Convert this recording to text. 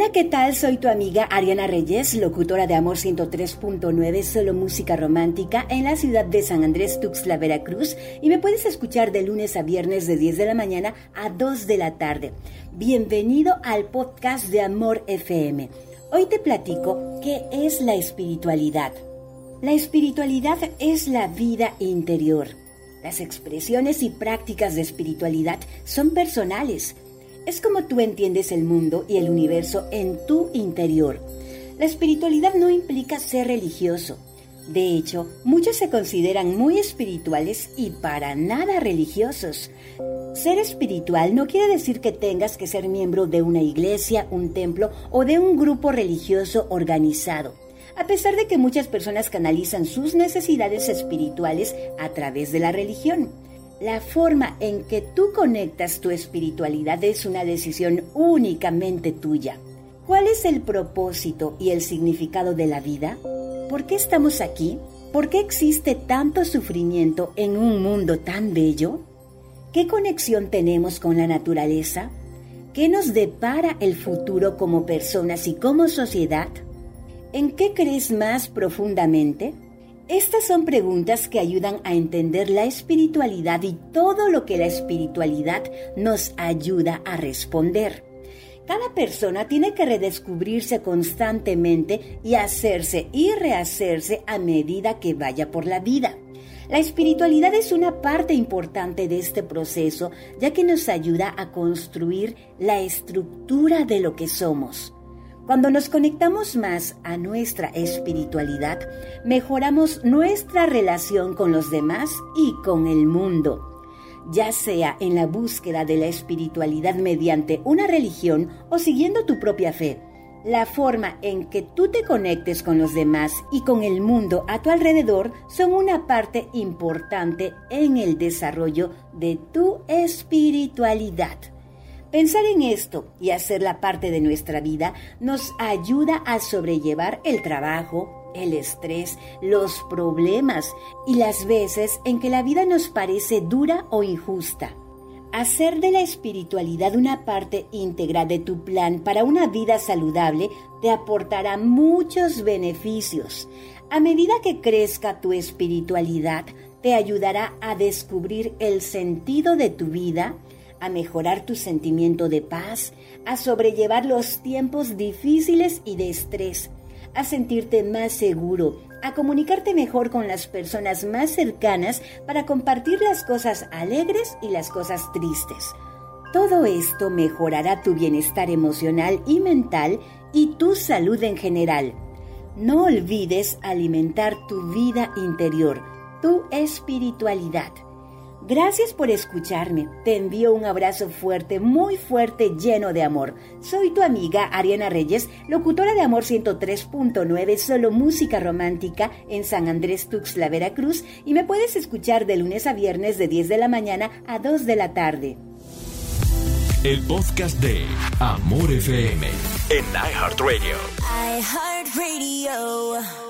Hola, ¿qué tal? Soy tu amiga Ariana Reyes, locutora de Amor 103.9, solo música romántica en la ciudad de San Andrés Tuxtla, Veracruz, y me puedes escuchar de lunes a viernes de 10 de la mañana a 2 de la tarde. Bienvenido al podcast de Amor FM. Hoy te platico qué es la espiritualidad. La espiritualidad es la vida interior. Las expresiones y prácticas de espiritualidad son personales es como tú entiendes el mundo y el universo en tu interior. La espiritualidad no implica ser religioso. De hecho, muchos se consideran muy espirituales y para nada religiosos. Ser espiritual no quiere decir que tengas que ser miembro de una iglesia, un templo o de un grupo religioso organizado. A pesar de que muchas personas canalizan sus necesidades espirituales a través de la religión. La forma en que tú conectas tu espiritualidad es una decisión únicamente tuya. ¿Cuál es el propósito y el significado de la vida? ¿Por qué estamos aquí? ¿Por qué existe tanto sufrimiento en un mundo tan bello? ¿Qué conexión tenemos con la naturaleza? ¿Qué nos depara el futuro como personas y como sociedad? ¿En qué crees más profundamente? Estas son preguntas que ayudan a entender la espiritualidad y todo lo que la espiritualidad nos ayuda a responder. Cada persona tiene que redescubrirse constantemente y hacerse y rehacerse a medida que vaya por la vida. La espiritualidad es una parte importante de este proceso ya que nos ayuda a construir la estructura de lo que somos. Cuando nos conectamos más a nuestra espiritualidad, mejoramos nuestra relación con los demás y con el mundo, ya sea en la búsqueda de la espiritualidad mediante una religión o siguiendo tu propia fe. La forma en que tú te conectes con los demás y con el mundo a tu alrededor son una parte importante en el desarrollo de tu espiritualidad. Pensar en esto y hacerla parte de nuestra vida nos ayuda a sobrellevar el trabajo, el estrés, los problemas y las veces en que la vida nos parece dura o injusta. Hacer de la espiritualidad una parte íntegra de tu plan para una vida saludable te aportará muchos beneficios. A medida que crezca tu espiritualidad, te ayudará a descubrir el sentido de tu vida, a mejorar tu sentimiento de paz, a sobrellevar los tiempos difíciles y de estrés, a sentirte más seguro, a comunicarte mejor con las personas más cercanas para compartir las cosas alegres y las cosas tristes. Todo esto mejorará tu bienestar emocional y mental y tu salud en general. No olvides alimentar tu vida interior, tu espiritualidad. Gracias por escucharme. Te envío un abrazo fuerte, muy fuerte, lleno de amor. Soy tu amiga Ariana Reyes, locutora de Amor 103.9, solo música romántica en San Andrés Tuxtla, Veracruz, y me puedes escuchar de lunes a viernes de 10 de la mañana a 2 de la tarde. El podcast de Amor FM en iHeartRadio. iHeartRadio.